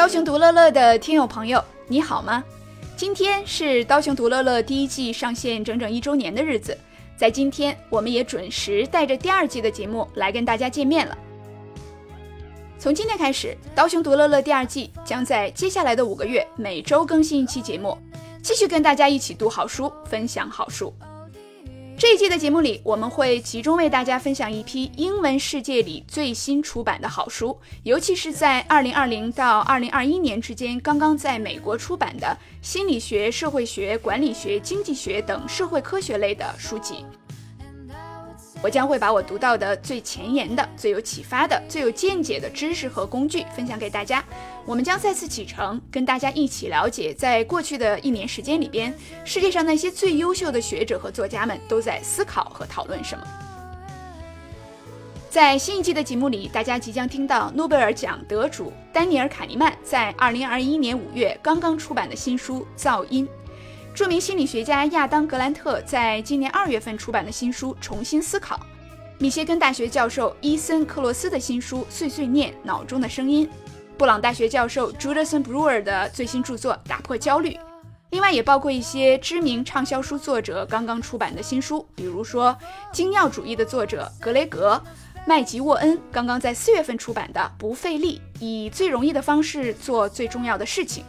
刀熊独乐乐的听友朋友，你好吗？今天是刀熊独乐乐第一季上线整整一周年的日子，在今天，我们也准时带着第二季的节目来跟大家见面了。从今天开始，刀熊独乐乐第二季将在接下来的五个月每周更新一期节目，继续跟大家一起读好书，分享好书。这一季的节目里，我们会集中为大家分享一批英文世界里最新出版的好书，尤其是在二零二零到二零二一年之间刚刚在美国出版的心理学、社会学、管理学、经济学等社会科学类的书籍。我将会把我读到的最前沿的、最有启发的、最有见解的知识和工具分享给大家。我们将再次启程，跟大家一起了解，在过去的一年时间里边，世界上那些最优秀的学者和作家们都在思考和讨论什么。在新一季的节目里，大家即将听到诺贝尔奖得主丹尼尔·卡尼曼在2021年5月刚刚出版的新书《噪音》。著名心理学家亚当·格兰特在今年二月份出版的新书《重新思考》，密歇根大学教授伊森·克洛斯的新书《碎碎念：脑中的声音》，布朗大学教授 j u d a s o n Brewer 的最新著作《打破焦虑》，另外也包括一些知名畅销书作者刚刚出版的新书，比如说精要主义的作者格雷格·麦吉沃恩刚刚在四月份出版的《不费力：以最容易的方式做最重要的事情》。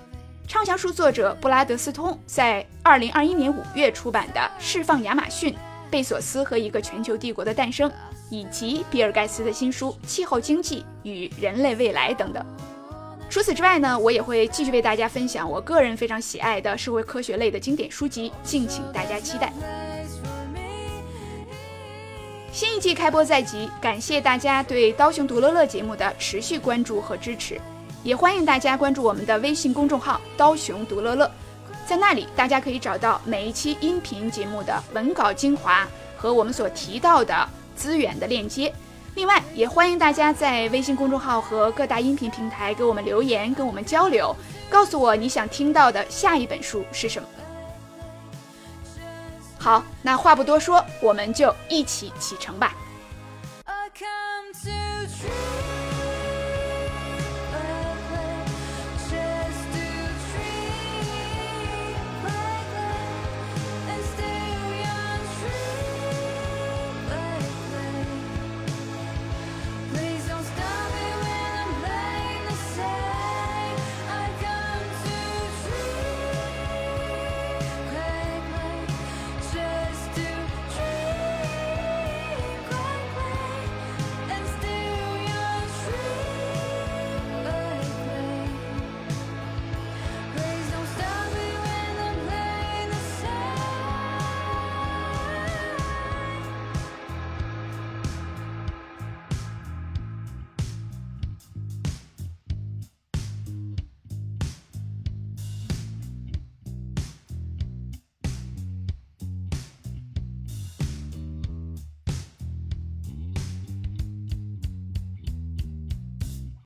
畅销书作者布拉德斯通在二零二一年五月出版的《释放亚马逊：贝索斯和一个全球帝国的诞生》，以及比尔盖茨的新书《气候经济与人类未来》等等。除此之外呢，我也会继续为大家分享我个人非常喜爱的社会科学类的经典书籍，敬请大家期待。新一季开播在即，感谢大家对刀熊独乐乐节目的持续关注和支持。也欢迎大家关注我们的微信公众号“刀熊独乐乐”，在那里大家可以找到每一期音频节目的文稿精华和我们所提到的资源的链接。另外，也欢迎大家在微信公众号和各大音频平台给我们留言，跟我们交流，告诉我你想听到的下一本书是什么。好，那话不多说，我们就一起启程吧。Come to